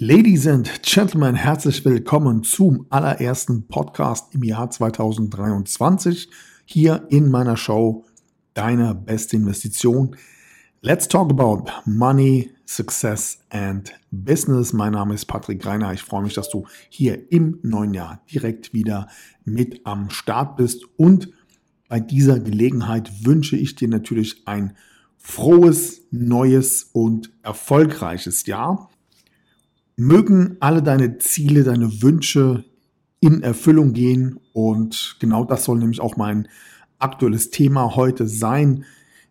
Ladies and Gentlemen, herzlich willkommen zum allerersten Podcast im Jahr 2023 hier in meiner Show Deine beste Investition. Let's talk about Money, Success and Business. Mein Name ist Patrick Greiner. Ich freue mich, dass du hier im neuen Jahr direkt wieder mit am Start bist. Und bei dieser Gelegenheit wünsche ich dir natürlich ein frohes, neues und erfolgreiches Jahr. Mögen alle deine Ziele, deine Wünsche in Erfüllung gehen und genau das soll nämlich auch mein aktuelles Thema heute sein.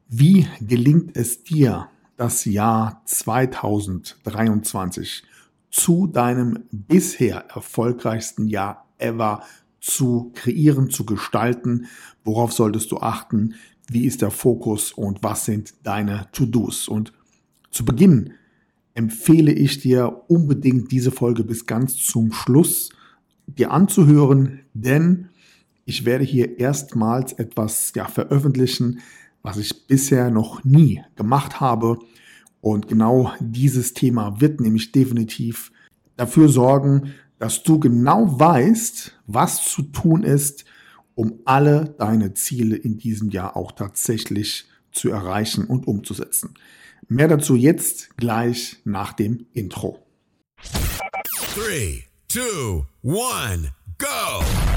Wie gelingt es dir, das Jahr 2023 zu deinem bisher erfolgreichsten Jahr ever zu kreieren, zu gestalten? Worauf solltest du achten? Wie ist der Fokus und was sind deine To-Dos? Und zu Beginn empfehle ich dir unbedingt diese Folge bis ganz zum Schluss dir anzuhören, denn ich werde hier erstmals etwas ja, veröffentlichen, was ich bisher noch nie gemacht habe. Und genau dieses Thema wird nämlich definitiv dafür sorgen, dass du genau weißt, was zu tun ist, um alle deine Ziele in diesem Jahr auch tatsächlich zu erreichen und umzusetzen. Mehr dazu jetzt gleich nach dem Intro. 3, 2, 1. go.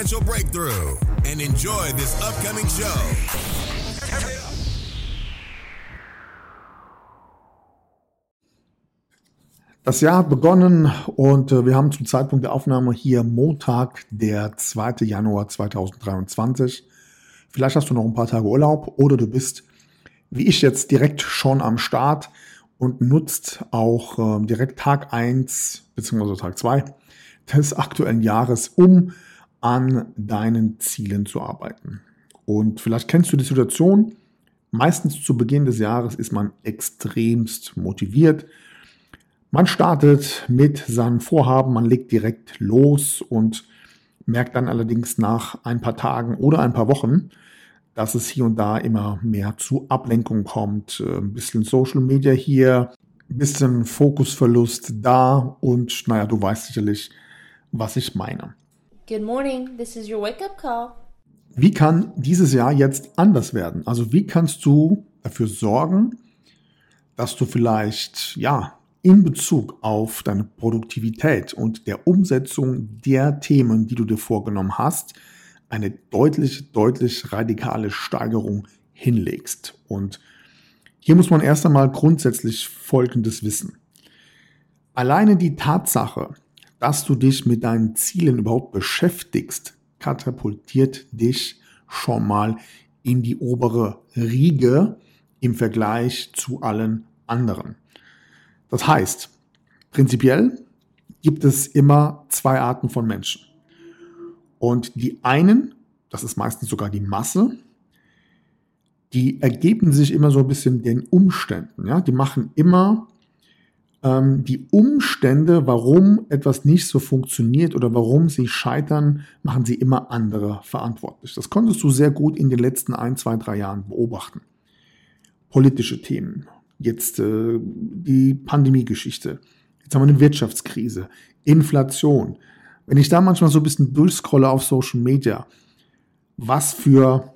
breakthrough and enjoy this upcoming show. Das Jahr hat begonnen und äh, wir haben zum Zeitpunkt der Aufnahme hier Montag, der 2. Januar 2023. Vielleicht hast du noch ein paar Tage Urlaub oder du bist, wie ich jetzt, direkt schon am Start und nutzt auch äh, direkt Tag 1 bzw. Tag 2 des aktuellen Jahres, um an deinen Zielen zu arbeiten. Und vielleicht kennst du die Situation, meistens zu Beginn des Jahres ist man extremst motiviert. Man startet mit seinem Vorhaben, man legt direkt los und merkt dann allerdings nach ein paar Tagen oder ein paar Wochen, dass es hier und da immer mehr zu Ablenkung kommt. Ein bisschen Social Media hier, ein bisschen Fokusverlust da und naja, du weißt sicherlich, was ich meine. Good morning, this is your wake-up call. Wie kann dieses Jahr jetzt anders werden? Also wie kannst du dafür sorgen, dass du vielleicht, ja, in Bezug auf deine Produktivität und der Umsetzung der Themen, die du dir vorgenommen hast, eine deutlich, deutlich radikale Steigerung hinlegst. Und hier muss man erst einmal grundsätzlich Folgendes wissen. Alleine die Tatsache, dass du dich mit deinen Zielen überhaupt beschäftigst, katapultiert dich schon mal in die obere Riege im Vergleich zu allen anderen. Das heißt, prinzipiell gibt es immer zwei Arten von Menschen. Und die einen, das ist meistens sogar die Masse, die ergeben sich immer so ein bisschen den Umständen. Ja? Die machen immer ähm, die Umstände, warum etwas nicht so funktioniert oder warum sie scheitern, machen sie immer andere verantwortlich. Das konntest du sehr gut in den letzten ein, zwei, drei Jahren beobachten. Politische Themen, jetzt äh, die Pandemiegeschichte, jetzt haben wir eine Wirtschaftskrise, Inflation. Wenn ich da manchmal so ein bisschen durchscrolle auf Social Media, was für,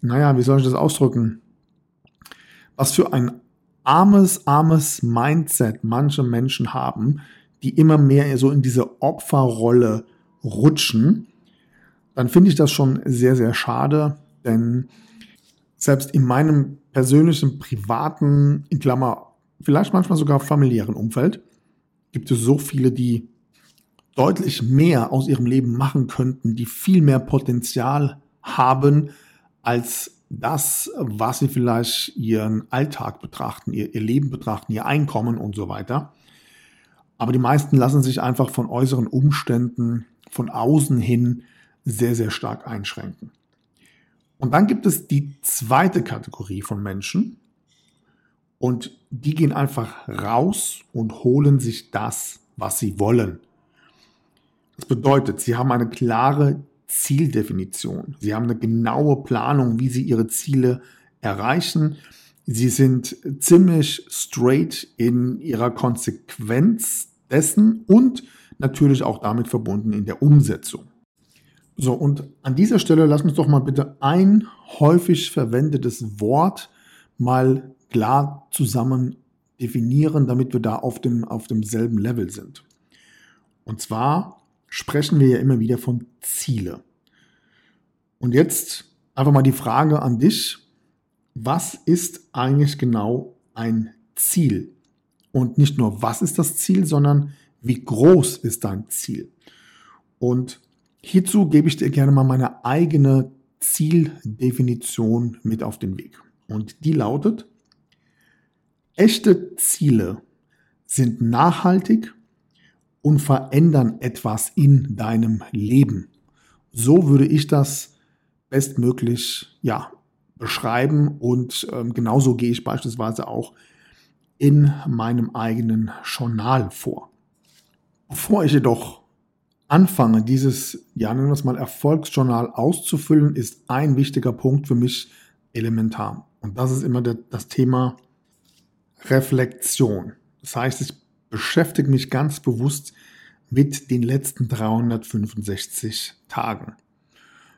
naja, wie soll ich das ausdrücken? Was für ein armes, armes Mindset manche Menschen haben, die immer mehr so in diese Opferrolle rutschen, dann finde ich das schon sehr, sehr schade, denn selbst in meinem persönlichen, privaten, in Klammer, vielleicht manchmal sogar familiären Umfeld, gibt es so viele, die deutlich mehr aus ihrem Leben machen könnten, die viel mehr Potenzial haben, als das, was sie vielleicht ihren Alltag betrachten, ihr, ihr Leben betrachten, ihr Einkommen und so weiter. Aber die meisten lassen sich einfach von äußeren Umständen von außen hin sehr, sehr stark einschränken. Und dann gibt es die zweite Kategorie von Menschen und die gehen einfach raus und holen sich das, was sie wollen. Das bedeutet, sie haben eine klare Zieldefinition. Sie haben eine genaue Planung, wie sie ihre Ziele erreichen. Sie sind ziemlich straight in ihrer Konsequenz dessen und natürlich auch damit verbunden in der Umsetzung. So, und an dieser Stelle lass uns doch mal bitte ein häufig verwendetes Wort mal klar zusammen definieren, damit wir da auf, dem, auf demselben Level sind. Und zwar sprechen wir ja immer wieder von Ziele. Und jetzt einfach mal die Frage an dich, was ist eigentlich genau ein Ziel? Und nicht nur, was ist das Ziel, sondern wie groß ist dein Ziel? Und hierzu gebe ich dir gerne mal meine eigene Zieldefinition mit auf den Weg. Und die lautet, echte Ziele sind nachhaltig und verändern etwas in deinem Leben. So würde ich das bestmöglich ja, beschreiben und ähm, genauso gehe ich beispielsweise auch in meinem eigenen Journal vor. Bevor ich jedoch anfange, dieses, ja, nennen wir es mal Erfolgsjournal auszufüllen, ist ein wichtiger Punkt für mich elementar. Und das ist immer das Thema Reflexion. Das heißt, ich beschäftige mich ganz bewusst mit den letzten 365 Tagen.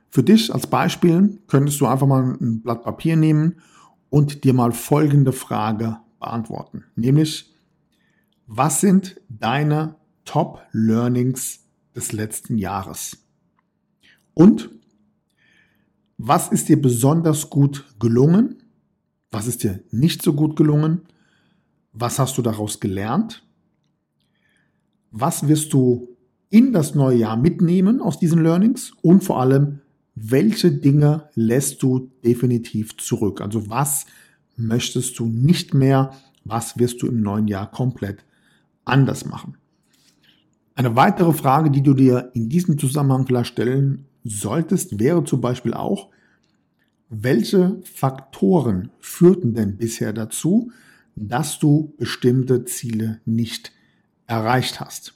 Für dich als Beispiel könntest du einfach mal ein Blatt Papier nehmen und dir mal folgende Frage beantworten. Nämlich, was sind deine Top Learnings des letzten Jahres? Und was ist dir besonders gut gelungen? Was ist dir nicht so gut gelungen? Was hast du daraus gelernt? Was wirst du in das neue Jahr mitnehmen aus diesen Learnings? Und vor allem, welche Dinge lässt du definitiv zurück? Also was möchtest du nicht mehr? Was wirst du im neuen Jahr komplett anders machen? Eine weitere Frage, die du dir in diesem Zusammenhang vielleicht stellen solltest, wäre zum Beispiel auch, welche Faktoren führten denn bisher dazu, dass du bestimmte Ziele nicht erreicht hast?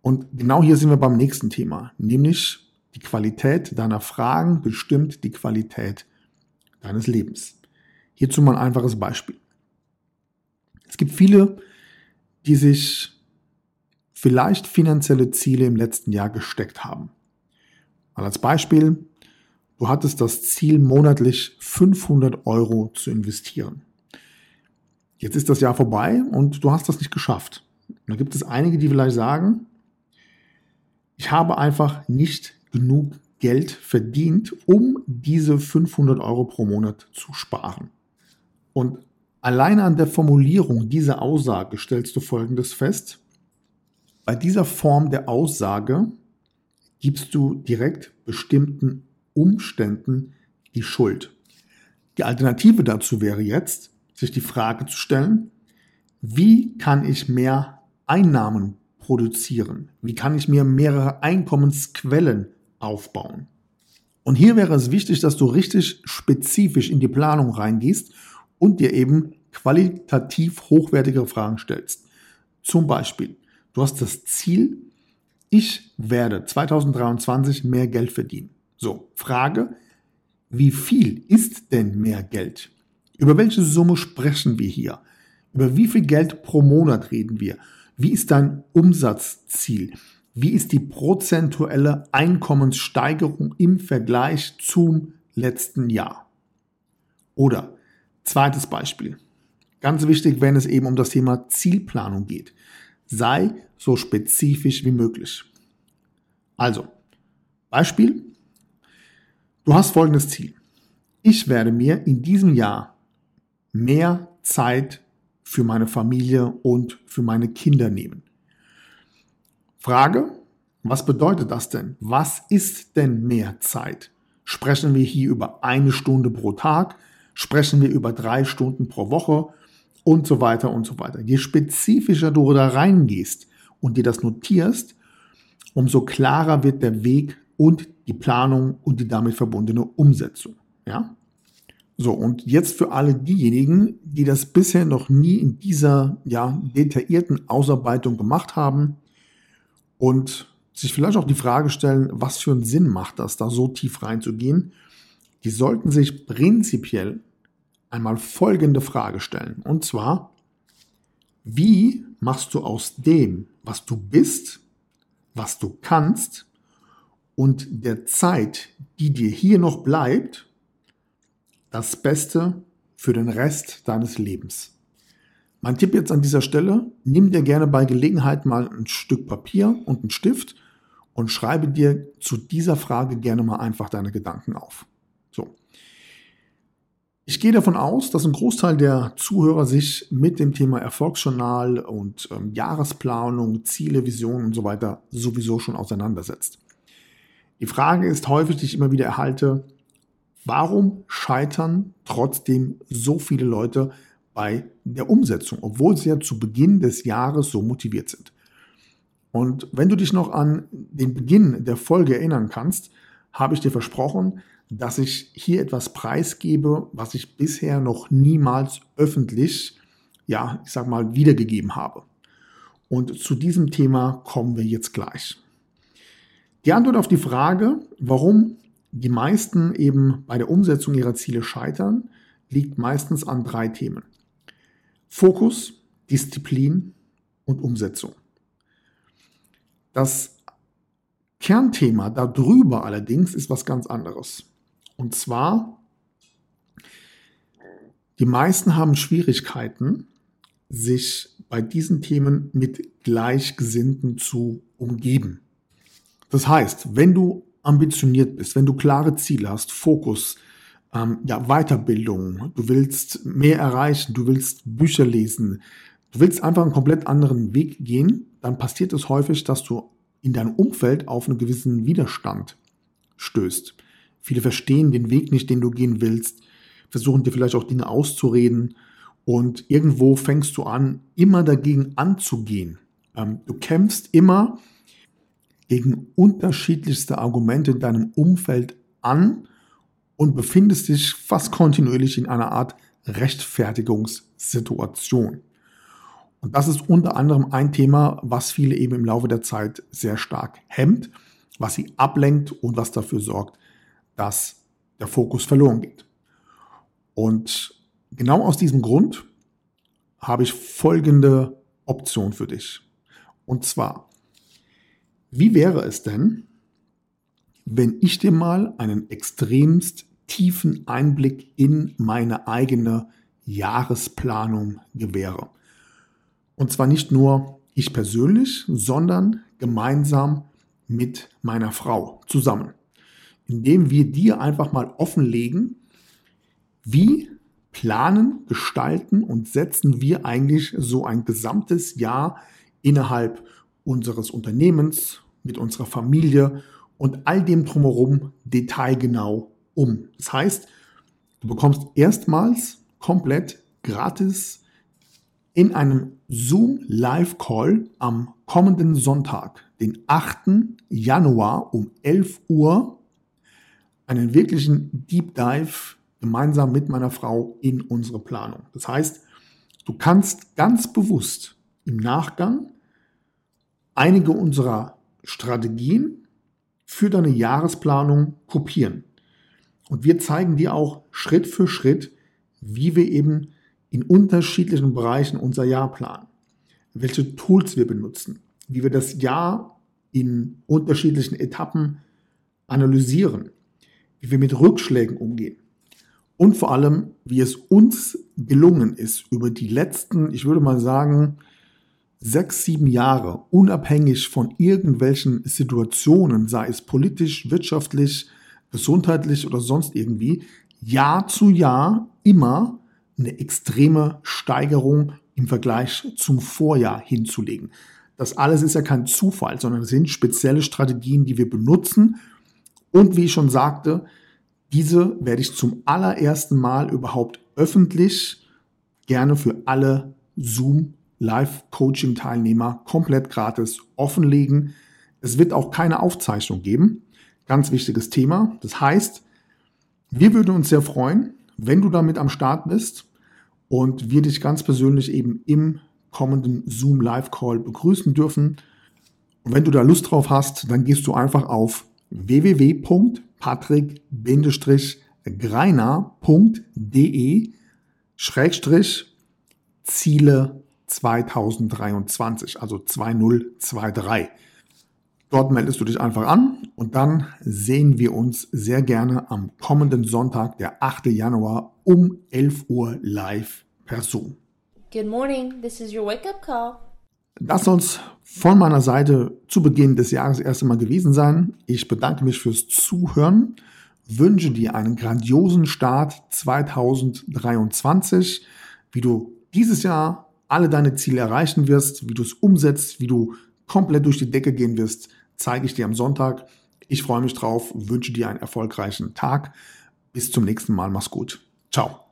Und genau hier sind wir beim nächsten Thema, nämlich die Qualität deiner Fragen bestimmt die Qualität deines Lebens. Hierzu mal ein einfaches Beispiel. Es gibt viele, die sich vielleicht finanzielle Ziele im letzten Jahr gesteckt haben. Mal als Beispiel, du hattest das Ziel, monatlich 500 Euro zu investieren. Jetzt ist das Jahr vorbei und du hast das nicht geschafft. Da gibt es einige, die vielleicht sagen, ich habe einfach nicht genug Geld verdient, um diese 500 Euro pro Monat zu sparen. Und alleine an der Formulierung dieser Aussage stellst du Folgendes fest. Bei dieser Form der Aussage gibst du direkt bestimmten Umständen die Schuld. Die Alternative dazu wäre jetzt, sich die Frage zu stellen, wie kann ich mehr Einnahmen produzieren? Wie kann ich mir mehrere Einkommensquellen aufbauen. Und hier wäre es wichtig, dass du richtig spezifisch in die Planung reingehst und dir eben qualitativ hochwertige Fragen stellst. Zum Beispiel, du hast das Ziel, ich werde 2023 mehr Geld verdienen. So, Frage, wie viel ist denn mehr Geld? Über welche Summe sprechen wir hier? Über wie viel Geld pro Monat reden wir? Wie ist dein Umsatzziel? Wie ist die prozentuelle Einkommenssteigerung im Vergleich zum letzten Jahr? Oder zweites Beispiel. Ganz wichtig, wenn es eben um das Thema Zielplanung geht. Sei so spezifisch wie möglich. Also, Beispiel. Du hast folgendes Ziel. Ich werde mir in diesem Jahr mehr Zeit für meine Familie und für meine Kinder nehmen. Frage, was bedeutet das denn? Was ist denn mehr Zeit? Sprechen wir hier über eine Stunde pro Tag? Sprechen wir über drei Stunden pro Woche? und so weiter und so weiter. Je spezifischer du da reingehst und dir das notierst, umso klarer wird der Weg und die Planung und die damit verbundene Umsetzung. Ja? So, und jetzt für alle diejenigen, die das bisher noch nie in dieser ja, detaillierten Ausarbeitung gemacht haben und sich vielleicht auch die Frage stellen, was für einen Sinn macht das, da so tief reinzugehen, die sollten sich prinzipiell einmal folgende Frage stellen. Und zwar, wie machst du aus dem, was du bist, was du kannst und der Zeit, die dir hier noch bleibt, das Beste für den Rest deines Lebens. Mein Tipp jetzt an dieser Stelle, nimm dir gerne bei Gelegenheit mal ein Stück Papier und einen Stift und schreibe dir zu dieser Frage gerne mal einfach deine Gedanken auf. So. Ich gehe davon aus, dass ein Großteil der Zuhörer sich mit dem Thema Erfolgsjournal und ähm, Jahresplanung, Ziele, Visionen und so weiter sowieso schon auseinandersetzt. Die Frage ist häufig, die ich immer wieder erhalte, warum scheitern trotzdem so viele Leute bei der Umsetzung, obwohl sie ja zu Beginn des Jahres so motiviert sind? Und wenn du dich noch an den Beginn der Folge erinnern kannst, habe ich dir versprochen, dass ich hier etwas preisgebe, was ich bisher noch niemals öffentlich, ja, ich sag mal, wiedergegeben habe. Und zu diesem Thema kommen wir jetzt gleich. Die Antwort auf die Frage, warum die meisten eben bei der Umsetzung ihrer Ziele scheitern, liegt meistens an drei Themen. Fokus, Disziplin und Umsetzung. Das Kernthema darüber allerdings ist was ganz anderes. Und zwar, die meisten haben Schwierigkeiten, sich bei diesen Themen mit Gleichgesinnten zu umgeben. Das heißt, wenn du ambitioniert bist, wenn du klare Ziele hast, Fokus, ähm, ja, Weiterbildung, du willst mehr erreichen, du willst Bücher lesen, du willst einfach einen komplett anderen Weg gehen, dann passiert es häufig, dass du in deinem Umfeld auf einen gewissen Widerstand stößt. Viele verstehen den Weg nicht, den du gehen willst, versuchen dir vielleicht auch Dinge auszureden und irgendwo fängst du an, immer dagegen anzugehen. Ähm, du kämpfst immer gegen unterschiedlichste Argumente in deinem Umfeld an und befindest dich fast kontinuierlich in einer Art Rechtfertigungssituation. Und das ist unter anderem ein Thema, was viele eben im Laufe der Zeit sehr stark hemmt, was sie ablenkt und was dafür sorgt, dass der Fokus verloren geht. Und genau aus diesem Grund habe ich folgende Option für dich. Und zwar, wie wäre es denn, wenn ich dir mal einen extremst tiefen Einblick in meine eigene Jahresplanung gewähre? Und zwar nicht nur ich persönlich, sondern gemeinsam mit meiner Frau zusammen. Indem wir dir einfach mal offenlegen, wie planen, gestalten und setzen wir eigentlich so ein gesamtes Jahr innerhalb unseres Unternehmens, mit unserer Familie und all dem drumherum detailgenau um. Das heißt, du bekommst erstmals komplett gratis in einem Zoom Live Call am kommenden Sonntag, den 8. Januar um 11 Uhr, einen wirklichen Deep Dive gemeinsam mit meiner Frau in unsere Planung. Das heißt, du kannst ganz bewusst im Nachgang einige unserer Strategien für deine Jahresplanung kopieren. Und wir zeigen dir auch Schritt für Schritt, wie wir eben in unterschiedlichen Bereichen unser Jahr planen, welche Tools wir benutzen, wie wir das Jahr in unterschiedlichen Etappen analysieren, wie wir mit Rückschlägen umgehen und vor allem, wie es uns gelungen ist, über die letzten, ich würde mal sagen, sechs, sieben Jahre, unabhängig von irgendwelchen Situationen, sei es politisch, wirtschaftlich, gesundheitlich oder sonst irgendwie, Jahr zu Jahr immer eine extreme Steigerung im Vergleich zum Vorjahr hinzulegen. Das alles ist ja kein Zufall, sondern es sind spezielle Strategien, die wir benutzen. Und wie ich schon sagte, diese werde ich zum allerersten Mal überhaupt öffentlich gerne für alle Zoom Live-Coaching-Teilnehmer komplett gratis offenlegen. Es wird auch keine Aufzeichnung geben. Ganz wichtiges Thema. Das heißt, wir würden uns sehr freuen, wenn du damit am Start bist und wir dich ganz persönlich eben im kommenden Zoom Live Call begrüßen dürfen. Und wenn du da Lust drauf hast, dann gehst du einfach auf www.patrick-greiner.de Schrägstrich Ziele 2023, also 2023. Dort meldest du dich einfach an und dann sehen wir uns sehr gerne am kommenden Sonntag, der 8. Januar um 11 Uhr live per Zoom. Good morning, this is your wake up call. Das soll es von meiner Seite zu Beginn des Jahres erst einmal gewesen sein. Ich bedanke mich fürs Zuhören, wünsche dir einen grandiosen Start 2023, wie du dieses Jahr alle deine Ziele erreichen wirst, wie du es umsetzt, wie du komplett durch die Decke gehen wirst, zeige ich dir am Sonntag. Ich freue mich drauf, wünsche dir einen erfolgreichen Tag. Bis zum nächsten Mal. Mach's gut. Ciao.